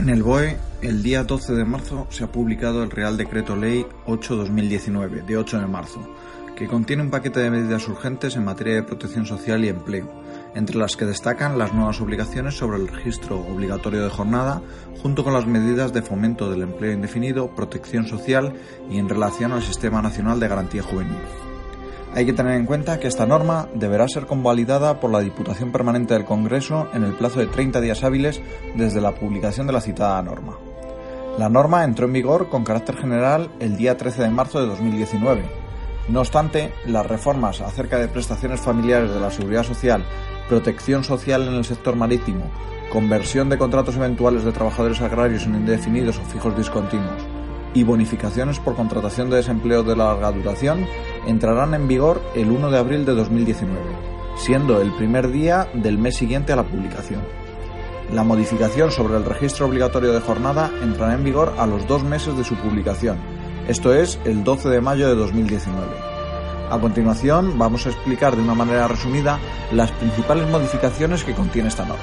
En el BOE, el día 12 de marzo se ha publicado el Real Decreto Ley 8-2019, de 8 de marzo, que contiene un paquete de medidas urgentes en materia de protección social y empleo, entre las que destacan las nuevas obligaciones sobre el registro obligatorio de jornada, junto con las medidas de fomento del empleo indefinido, protección social y en relación al Sistema Nacional de Garantía Juvenil. Hay que tener en cuenta que esta norma deberá ser convalidada por la Diputación Permanente del Congreso en el plazo de 30 días hábiles desde la publicación de la citada norma. La norma entró en vigor con carácter general el día 13 de marzo de 2019. No obstante, las reformas acerca de prestaciones familiares de la Seguridad Social, protección social en el sector marítimo, conversión de contratos eventuales de trabajadores agrarios en indefinidos o fijos discontinuos, y bonificaciones por contratación de desempleo de larga duración entrarán en vigor el 1 de abril de 2019, siendo el primer día del mes siguiente a la publicación. La modificación sobre el registro obligatorio de jornada entrará en vigor a los dos meses de su publicación, esto es el 12 de mayo de 2019. A continuación vamos a explicar de una manera resumida las principales modificaciones que contiene esta norma.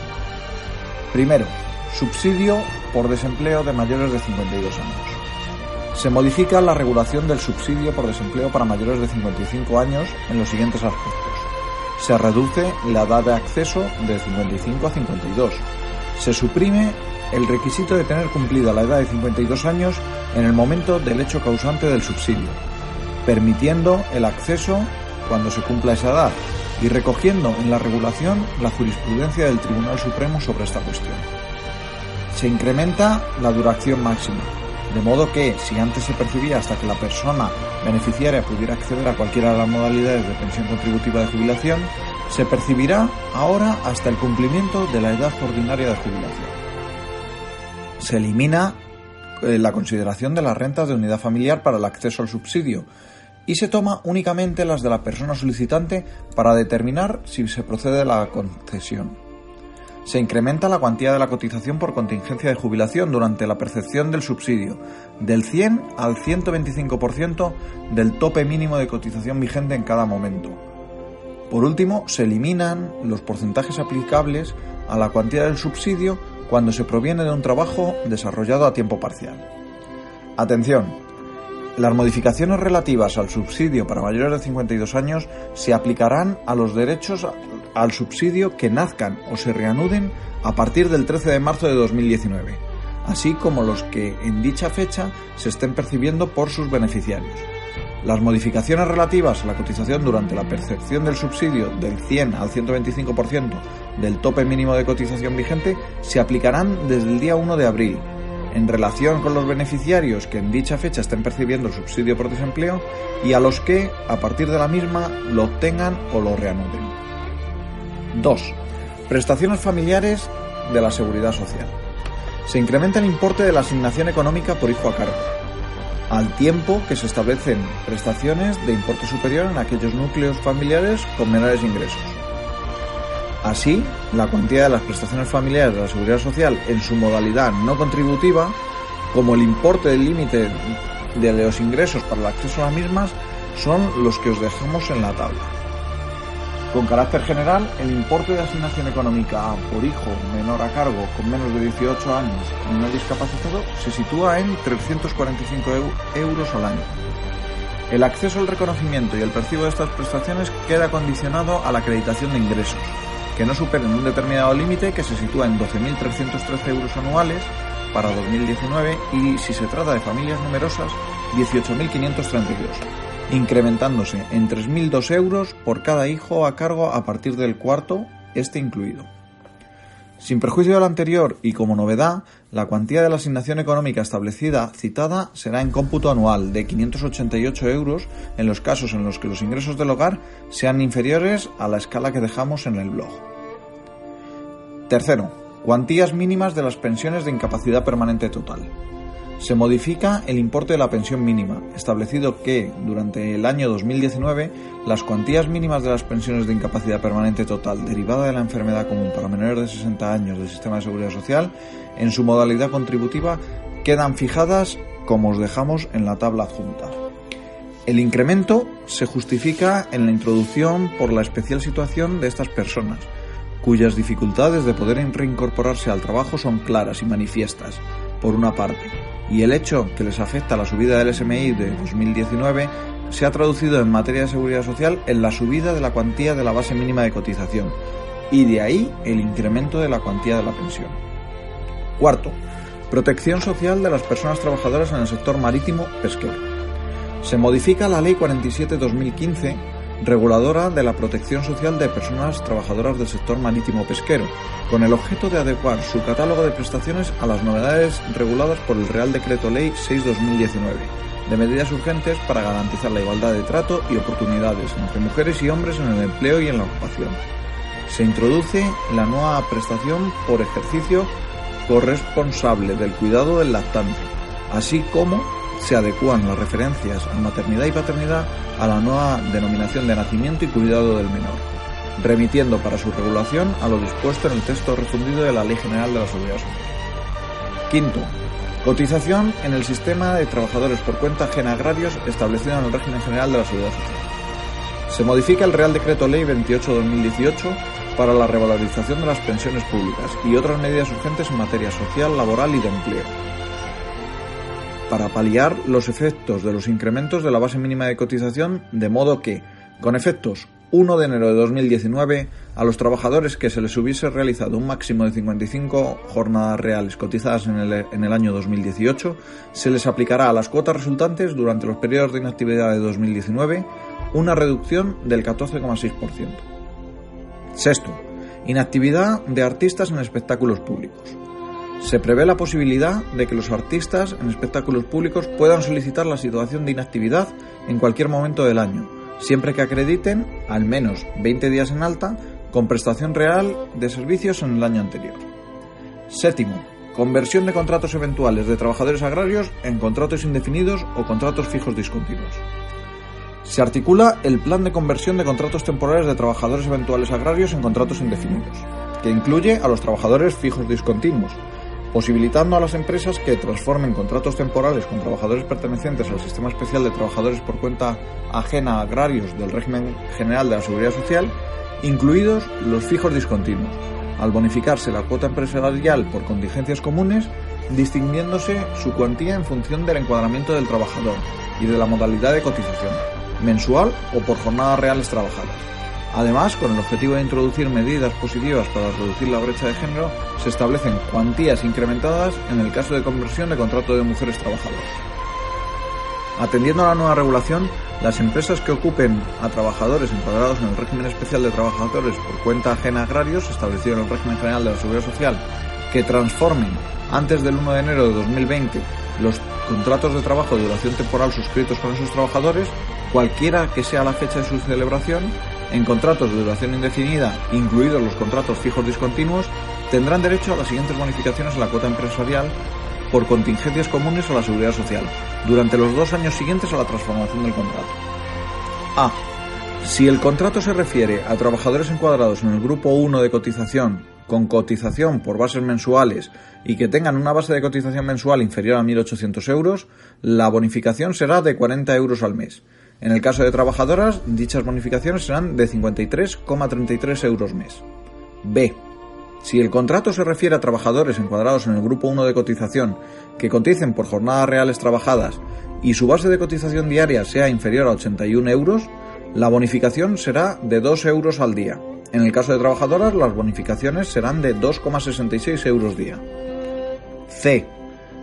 Primero, subsidio por desempleo de mayores de 52 años. Se modifica la regulación del subsidio por desempleo para mayores de 55 años en los siguientes aspectos. Se reduce la edad de acceso de 55 a 52. Se suprime el requisito de tener cumplida la edad de 52 años en el momento del hecho causante del subsidio, permitiendo el acceso cuando se cumpla esa edad y recogiendo en la regulación la jurisprudencia del Tribunal Supremo sobre esta cuestión. Se incrementa la duración máxima, de modo que, si antes se percibía hasta que la persona beneficiaria pudiera acceder a cualquiera de las modalidades de pensión contributiva de jubilación, se percibirá ahora hasta el cumplimiento de la edad ordinaria de jubilación. Se elimina eh, la consideración de las rentas de unidad familiar para el acceso al subsidio y se toma únicamente las de la persona solicitante para determinar si se procede a la concesión se incrementa la cuantía de la cotización por contingencia de jubilación durante la percepción del subsidio, del 100 al 125% del tope mínimo de cotización vigente en cada momento. Por último, se eliminan los porcentajes aplicables a la cuantía del subsidio cuando se proviene de un trabajo desarrollado a tiempo parcial. Atención, las modificaciones relativas al subsidio para mayores de 52 años se aplicarán a los derechos al subsidio que nazcan o se reanuden a partir del 13 de marzo de 2019, así como los que en dicha fecha se estén percibiendo por sus beneficiarios. Las modificaciones relativas a la cotización durante la percepción del subsidio del 100 al 125% del tope mínimo de cotización vigente se aplicarán desde el día 1 de abril, en relación con los beneficiarios que en dicha fecha estén percibiendo el subsidio por desempleo y a los que, a partir de la misma, lo obtengan o lo reanuden. 2. Prestaciones familiares de la Seguridad Social. Se incrementa el importe de la asignación económica por hijo a cargo, al tiempo que se establecen prestaciones de importe superior en aquellos núcleos familiares con menores ingresos. Así, la cuantía de las prestaciones familiares de la Seguridad Social en su modalidad no contributiva, como el importe del límite de los ingresos para el acceso a las mismas, son los que os dejamos en la tabla. Con carácter general, el importe de asignación económica por hijo menor a cargo con menos de 18 años y no discapacitado se sitúa en 345 euros al año. El acceso al reconocimiento y el percibo de estas prestaciones queda condicionado a la acreditación de ingresos, que no superen un determinado límite que se sitúa en 12.313 euros anuales para 2019 y, si se trata de familias numerosas, 18.532 incrementándose en 3.002 euros por cada hijo a cargo a partir del cuarto, este incluido. Sin perjuicio de lo anterior y como novedad, la cuantía de la asignación económica establecida citada será en cómputo anual de 588 euros en los casos en los que los ingresos del hogar sean inferiores a la escala que dejamos en el blog. Tercero, cuantías mínimas de las pensiones de incapacidad permanente total. Se modifica el importe de la pensión mínima, establecido que, durante el año 2019, las cuantías mínimas de las pensiones de incapacidad permanente total derivada de la enfermedad común para menores de 60 años del sistema de seguridad social, en su modalidad contributiva, quedan fijadas como os dejamos en la tabla adjunta. El incremento se justifica en la introducción por la especial situación de estas personas, cuyas dificultades de poder reincorporarse al trabajo son claras y manifiestas, por una parte, y el hecho que les afecta la subida del SMI de 2019 se ha traducido en materia de seguridad social en la subida de la cuantía de la base mínima de cotización y de ahí el incremento de la cuantía de la pensión. Cuarto, protección social de las personas trabajadoras en el sector marítimo pesquero. Se modifica la Ley 47-2015 reguladora de la protección social de personas trabajadoras del sector marítimo pesquero, con el objeto de adecuar su catálogo de prestaciones a las novedades reguladas por el Real Decreto Ley 6-2019, de medidas urgentes para garantizar la igualdad de trato y oportunidades entre mujeres y hombres en el empleo y en la ocupación. Se introduce la nueva prestación por ejercicio corresponsable del cuidado del lactante, así como se adecúan las referencias a maternidad y paternidad a la nueva denominación de nacimiento y cuidado del menor, remitiendo para su regulación a lo dispuesto en el texto refundido de la Ley General de la Seguridad Social. Quinto, cotización en el sistema de trabajadores por cuenta ajena agrarios establecido en el régimen general de la Seguridad Social. Se modifica el Real Decreto Ley 28-2018 para la revalorización de las pensiones públicas y otras medidas urgentes en materia social, laboral y de empleo para paliar los efectos de los incrementos de la base mínima de cotización, de modo que, con efectos 1 de enero de 2019, a los trabajadores que se les hubiese realizado un máximo de 55 jornadas reales cotizadas en el, en el año 2018, se les aplicará a las cuotas resultantes durante los periodos de inactividad de 2019 una reducción del 14,6%. Sexto, inactividad de artistas en espectáculos públicos. Se prevé la posibilidad de que los artistas en espectáculos públicos puedan solicitar la situación de inactividad en cualquier momento del año, siempre que acrediten al menos 20 días en alta con prestación real de servicios en el año anterior. Séptimo, conversión de contratos eventuales de trabajadores agrarios en contratos indefinidos o contratos fijos discontinuos. Se articula el plan de conversión de contratos temporales de trabajadores eventuales agrarios en contratos indefinidos, que incluye a los trabajadores fijos discontinuos, posibilitando a las empresas que transformen contratos temporales con trabajadores pertenecientes al Sistema Especial de Trabajadores por cuenta ajena agrarios del régimen general de la Seguridad Social, incluidos los fijos discontinuos, al bonificarse la cuota empresarial por contingencias comunes, distinguiéndose su cuantía en función del encuadramiento del trabajador y de la modalidad de cotización, mensual o por jornadas reales trabajadas. Además, con el objetivo de introducir medidas positivas para reducir la brecha de género, se establecen cuantías incrementadas en el caso de conversión de contrato de mujeres trabajadoras. Atendiendo a la nueva regulación, las empresas que ocupen a trabajadores encuadrados en el régimen especial de trabajadores por cuenta ajena agrarios, establecido en el régimen general de la Seguridad Social, que transformen antes del 1 de enero de 2020 los contratos de trabajo de duración temporal suscritos con esos trabajadores, cualquiera que sea la fecha de su celebración, en contratos de duración indefinida, incluidos los contratos fijos discontinuos, tendrán derecho a las siguientes bonificaciones en la cuota empresarial por contingencias comunes a la seguridad social, durante los dos años siguientes a la transformación del contrato. A. Si el contrato se refiere a trabajadores encuadrados en el grupo 1 de cotización con cotización por bases mensuales y que tengan una base de cotización mensual inferior a 1.800 euros, la bonificación será de 40 euros al mes. En el caso de trabajadoras, dichas bonificaciones serán de 53,33 euros mes. B. Si el contrato se refiere a trabajadores encuadrados en el grupo 1 de cotización que coticen por jornadas reales trabajadas y su base de cotización diaria sea inferior a 81 euros, la bonificación será de 2 euros al día. En el caso de trabajadoras, las bonificaciones serán de 2,66 euros día. C.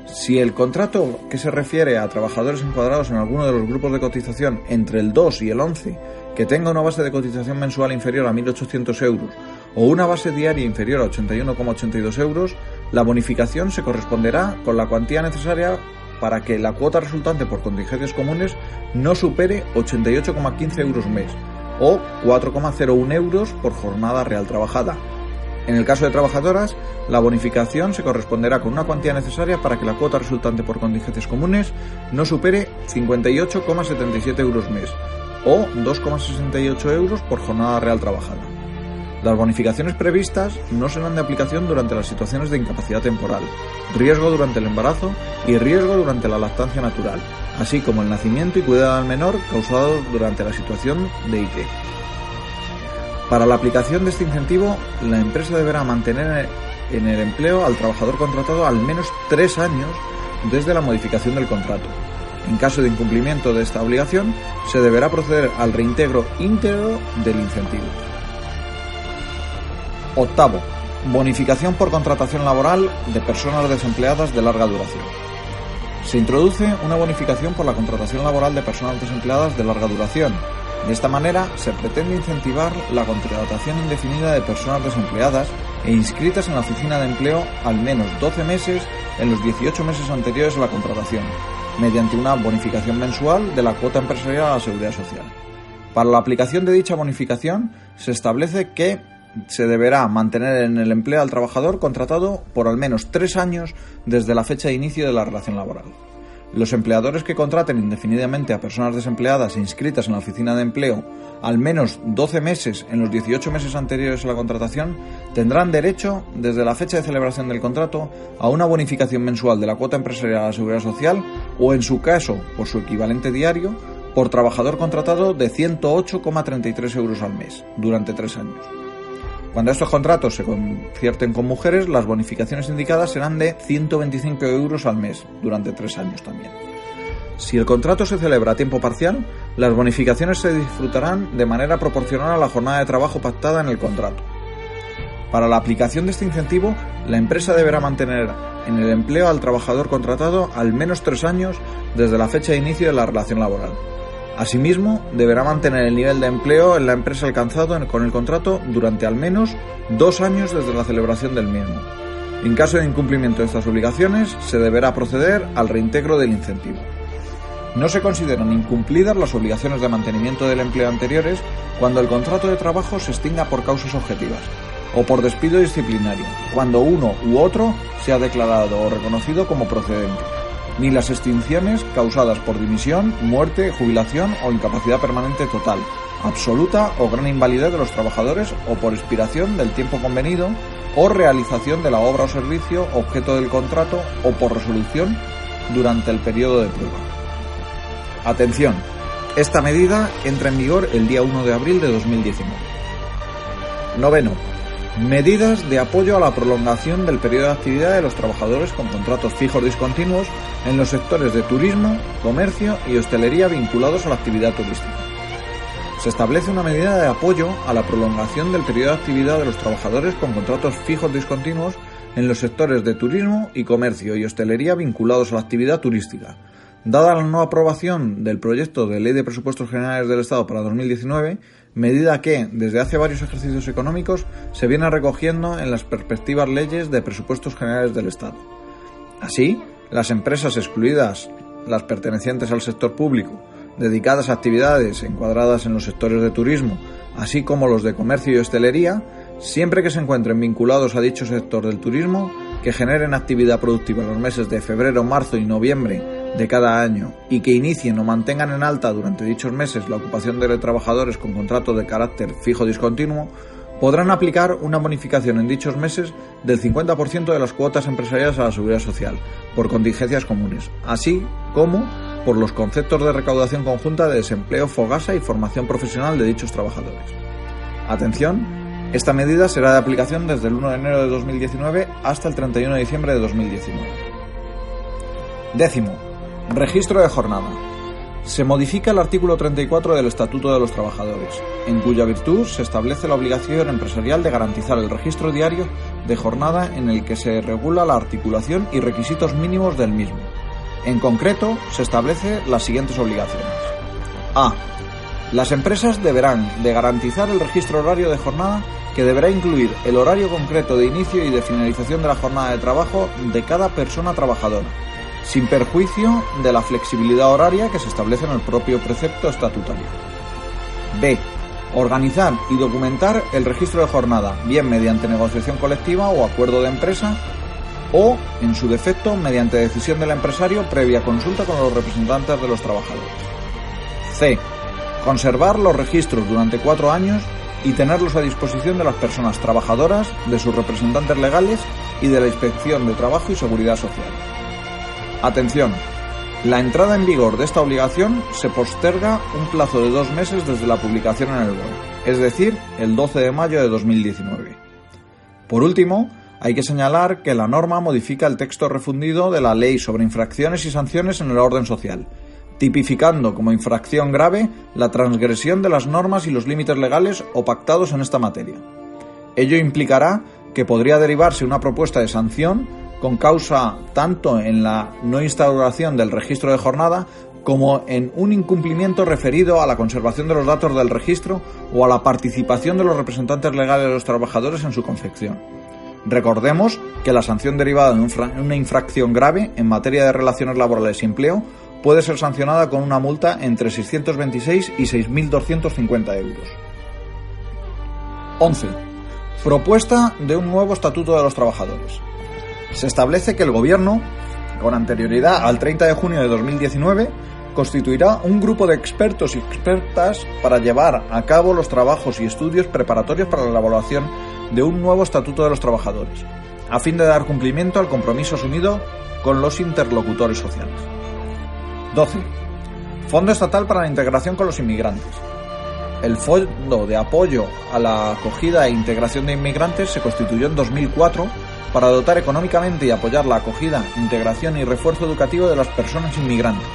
Si el contrato que se refiere a trabajadores encuadrados en alguno de los grupos de cotización entre el 2 y el 11 que tenga una base de cotización mensual inferior a 1.800 euros o una base diaria inferior a 81,82 euros, la bonificación se corresponderá con la cuantía necesaria para que la cuota resultante por contingencias comunes no supere 88,15 euros mes o 4,01 euros por jornada real trabajada. En el caso de trabajadoras, la bonificación se corresponderá con una cuantía necesaria para que la cuota resultante por contingencias comunes no supere 58,77 euros mes o 2,68 euros por jornada real trabajada. Las bonificaciones previstas no serán de aplicación durante las situaciones de incapacidad temporal, riesgo durante el embarazo y riesgo durante la lactancia natural, así como el nacimiento y cuidado del menor causado durante la situación de IT. Para la aplicación de este incentivo, la empresa deberá mantener en el empleo al trabajador contratado al menos tres años desde la modificación del contrato. En caso de incumplimiento de esta obligación, se deberá proceder al reintegro íntegro del incentivo. Octavo, bonificación por contratación laboral de personas desempleadas de larga duración. Se introduce una bonificación por la contratación laboral de personas desempleadas de larga duración. De esta manera, se pretende incentivar la contratación indefinida de personas desempleadas e inscritas en la oficina de empleo al menos 12 meses en los 18 meses anteriores a la contratación, mediante una bonificación mensual de la cuota empresarial a la seguridad social. Para la aplicación de dicha bonificación, se establece que se deberá mantener en el empleo al trabajador contratado por al menos tres años desde la fecha de inicio de la relación laboral. Los empleadores que contraten indefinidamente a personas desempleadas e inscritas en la oficina de empleo al menos 12 meses en los 18 meses anteriores a la contratación tendrán derecho, desde la fecha de celebración del contrato, a una bonificación mensual de la cuota empresarial a la seguridad social o, en su caso, por su equivalente diario, por trabajador contratado de 108,33 euros al mes durante tres años. Cuando estos contratos se concierten con mujeres, las bonificaciones indicadas serán de 125 euros al mes, durante tres años también. Si el contrato se celebra a tiempo parcial, las bonificaciones se disfrutarán de manera proporcional a la jornada de trabajo pactada en el contrato. Para la aplicación de este incentivo, la empresa deberá mantener en el empleo al trabajador contratado al menos tres años desde la fecha de inicio de la relación laboral. Asimismo, deberá mantener el nivel de empleo en la empresa alcanzado con el contrato durante al menos dos años desde la celebración del mismo. En caso de incumplimiento de estas obligaciones, se deberá proceder al reintegro del incentivo. No se consideran incumplidas las obligaciones de mantenimiento del empleo anteriores cuando el contrato de trabajo se extinga por causas objetivas o por despido disciplinario, cuando uno u otro sea declarado o reconocido como procedente ni las extinciones causadas por dimisión, muerte, jubilación o incapacidad permanente total, absoluta o gran invalidez de los trabajadores o por expiración del tiempo convenido o realización de la obra o servicio objeto del contrato o por resolución durante el periodo de prueba. Atención, esta medida entra en vigor el día 1 de abril de 2019. Noveno, Medidas de apoyo a la prolongación del periodo de actividad de los trabajadores con contratos fijos discontinuos en los sectores de turismo, comercio y hostelería vinculados a la actividad turística. Se establece una medida de apoyo a la prolongación del periodo de actividad de los trabajadores con contratos fijos discontinuos en los sectores de turismo y comercio y hostelería vinculados a la actividad turística. Dada la no aprobación del proyecto de Ley de Presupuestos Generales del Estado para 2019, medida que, desde hace varios ejercicios económicos, se viene recogiendo en las perspectivas leyes de presupuestos generales del Estado. Así, las empresas excluidas, las pertenecientes al sector público, dedicadas a actividades encuadradas en los sectores de turismo, así como los de comercio y hostelería, siempre que se encuentren vinculados a dicho sector del turismo, que generen actividad productiva en los meses de febrero, marzo y noviembre de cada año y que inicien o mantengan en alta durante dichos meses la ocupación de trabajadores con contrato de carácter fijo discontinuo, podrán aplicar una bonificación en dichos meses del 50% de las cuotas empresariales a la seguridad social, por contingencias comunes, así como por los conceptos de recaudación conjunta de desempleo, fogasa y formación profesional de dichos trabajadores. Atención, esta medida será de aplicación desde el 1 de enero de 2019 hasta el 31 de diciembre de 2019. Décimo, Registro de jornada. Se modifica el artículo 34 del Estatuto de los Trabajadores, en cuya virtud se establece la obligación empresarial de garantizar el registro diario de jornada en el que se regula la articulación y requisitos mínimos del mismo. En concreto, se establece las siguientes obligaciones. A. Las empresas deberán de garantizar el registro horario de jornada que deberá incluir el horario concreto de inicio y de finalización de la jornada de trabajo de cada persona trabajadora, sin perjuicio de la flexibilidad horaria que se establece en el propio precepto estatutario. B. Organizar y documentar el registro de jornada, bien mediante negociación colectiva o acuerdo de empresa, o, en su defecto, mediante decisión del empresario previa consulta con los representantes de los trabajadores. C. Conservar los registros durante cuatro años y tenerlos a disposición de las personas trabajadoras, de sus representantes legales y de la Inspección de Trabajo y Seguridad Social. Atención, la entrada en vigor de esta obligación se posterga un plazo de dos meses desde la publicación en el BOE, es decir, el 12 de mayo de 2019. Por último, hay que señalar que la norma modifica el texto refundido de la Ley sobre infracciones y sanciones en el orden social, tipificando como infracción grave la transgresión de las normas y los límites legales o pactados en esta materia. Ello implicará que podría derivarse una propuesta de sanción con causa tanto en la no instauración del registro de jornada como en un incumplimiento referido a la conservación de los datos del registro o a la participación de los representantes legales de los trabajadores en su confección. Recordemos que la sanción derivada de una infracción grave en materia de relaciones laborales y empleo puede ser sancionada con una multa entre 626 y 6.250 euros. 11. Propuesta de un nuevo Estatuto de los Trabajadores se establece que el Gobierno, con anterioridad al 30 de junio de 2019, constituirá un grupo de expertos y expertas para llevar a cabo los trabajos y estudios preparatorios para la elaboración de un nuevo Estatuto de los Trabajadores, a fin de dar cumplimiento al compromiso asumido con los interlocutores sociales. 12. Fondo Estatal para la Integración con los Inmigrantes. El Fondo de Apoyo a la Acogida e Integración de Inmigrantes se constituyó en 2004 para dotar económicamente y apoyar la acogida, integración y refuerzo educativo de las personas inmigrantes,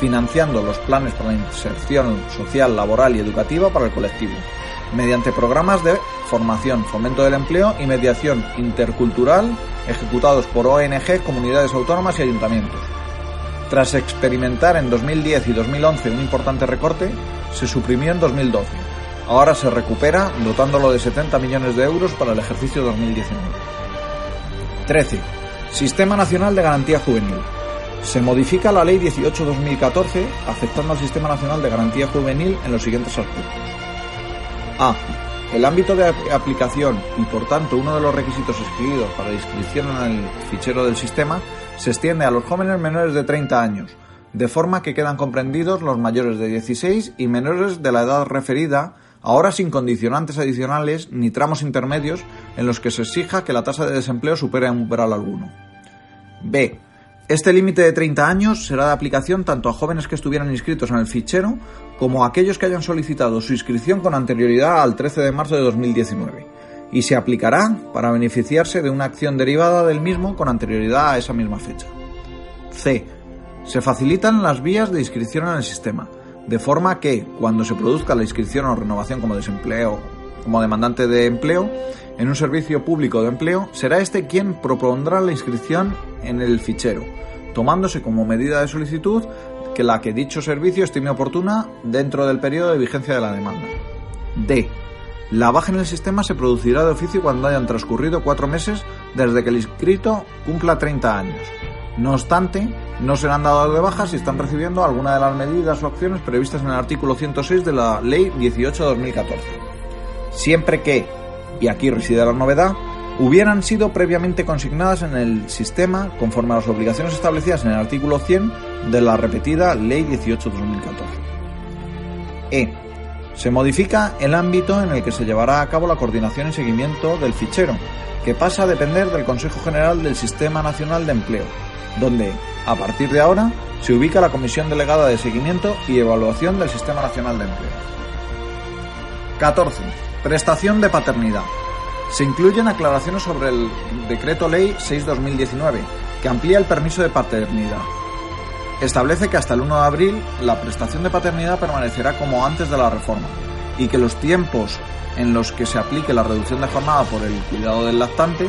financiando los planes para la inserción social, laboral y educativa para el colectivo, mediante programas de formación, fomento del empleo y mediación intercultural ejecutados por ONG, comunidades autónomas y ayuntamientos. Tras experimentar en 2010 y 2011 un importante recorte, se suprimió en 2012. Ahora se recupera dotándolo de 70 millones de euros para el ejercicio 2019. 13. Sistema Nacional de Garantía Juvenil. Se modifica la Ley 18-2014 afectando al Sistema Nacional de Garantía Juvenil en los siguientes aspectos. A. El ámbito de aplicación y por tanto uno de los requisitos exigidos para la inscripción en el fichero del sistema se extiende a los jóvenes menores de 30 años, de forma que quedan comprendidos los mayores de 16 y menores de la edad referida ahora sin condicionantes adicionales ni tramos intermedios en los que se exija que la tasa de desempleo supere un umbral alguno. B. Este límite de 30 años será de aplicación tanto a jóvenes que estuvieran inscritos en el fichero como a aquellos que hayan solicitado su inscripción con anterioridad al 13 de marzo de 2019 y se aplicará para beneficiarse de una acción derivada del mismo con anterioridad a esa misma fecha. C. Se facilitan las vías de inscripción en el sistema, de forma que cuando se produzca la inscripción o renovación como desempleo, como demandante de empleo, en un servicio público de empleo, será este quien propondrá la inscripción en el fichero, tomándose como medida de solicitud que la que dicho servicio estime oportuna dentro del periodo de vigencia de la demanda. D. La baja en el sistema se producirá de oficio cuando hayan transcurrido cuatro meses desde que el inscrito cumpla 30 años, no obstante, no serán dados de baja si están recibiendo alguna de las medidas o acciones previstas en el artículo 106 de la Ley 18-2014. Siempre que, y aquí reside la novedad, hubieran sido previamente consignadas en el sistema conforme a las obligaciones establecidas en el artículo 100 de la repetida Ley 18-2014. E. Se modifica el ámbito en el que se llevará a cabo la coordinación y seguimiento del fichero, que pasa a depender del Consejo General del Sistema Nacional de Empleo, donde, a partir de ahora, se ubica la Comisión Delegada de Seguimiento y Evaluación del Sistema Nacional de Empleo. 14. Prestación de paternidad. Se incluyen aclaraciones sobre el Decreto Ley 6-2019, que amplía el permiso de paternidad. Establece que hasta el 1 de abril la prestación de paternidad permanecerá como antes de la reforma y que los tiempos en los que se aplique la reducción de jornada por el cuidado del lactante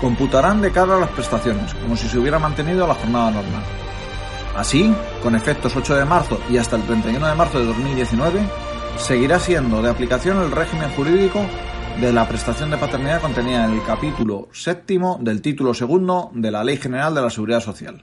computarán de cara a las prestaciones, como si se hubiera mantenido la jornada normal. Así, con efectos 8 de marzo y hasta el 31 de marzo de 2019, seguirá siendo de aplicación el régimen jurídico de la prestación de paternidad contenida en el capítulo séptimo del título segundo de la Ley General de la Seguridad Social.